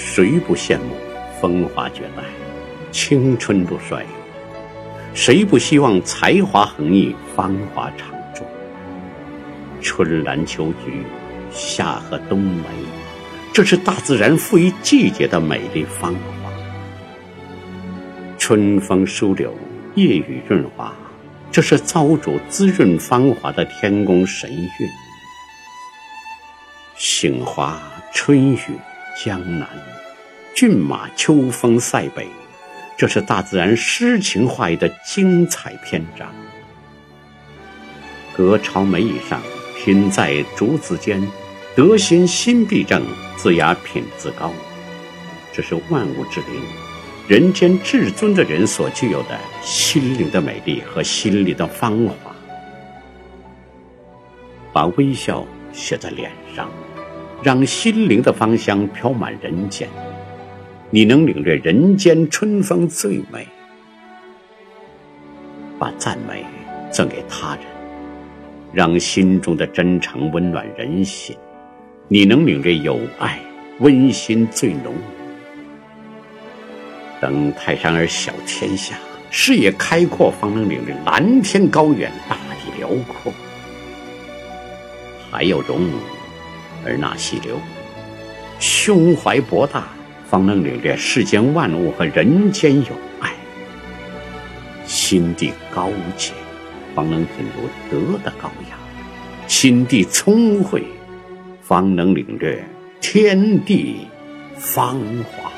谁不羡慕风华绝代、青春不衰？谁不希望才华横溢、芳华常驻？春兰秋菊，夏荷冬梅，这是大自然赋予季节的美丽芳华。春风疏柳，夜雨润滑，这是造主滋润芳华的天宫神韵。杏花春雨江南，骏马秋风塞北，这是大自然诗情画意的精彩篇章。隔朝梅以上，品在竹子间，德行心必正，自雅品自高。这是万物之灵，人间至尊的人所具有的心灵的美丽和心灵的芳华。把微笑写在脸上。让心灵的芳香飘满人间，你能领略人间春风最美。把赞美赠给他人，让心中的真诚温暖人心，你能领略友爱温馨最浓。登泰山而小天下，视野开阔方能领略蓝天高远大地辽阔。还有容。而那溪流，胸怀博大，方能领略世间万物和人间有爱；心地高洁，方能品读德的高雅；心地聪慧，方能领略天地芳华。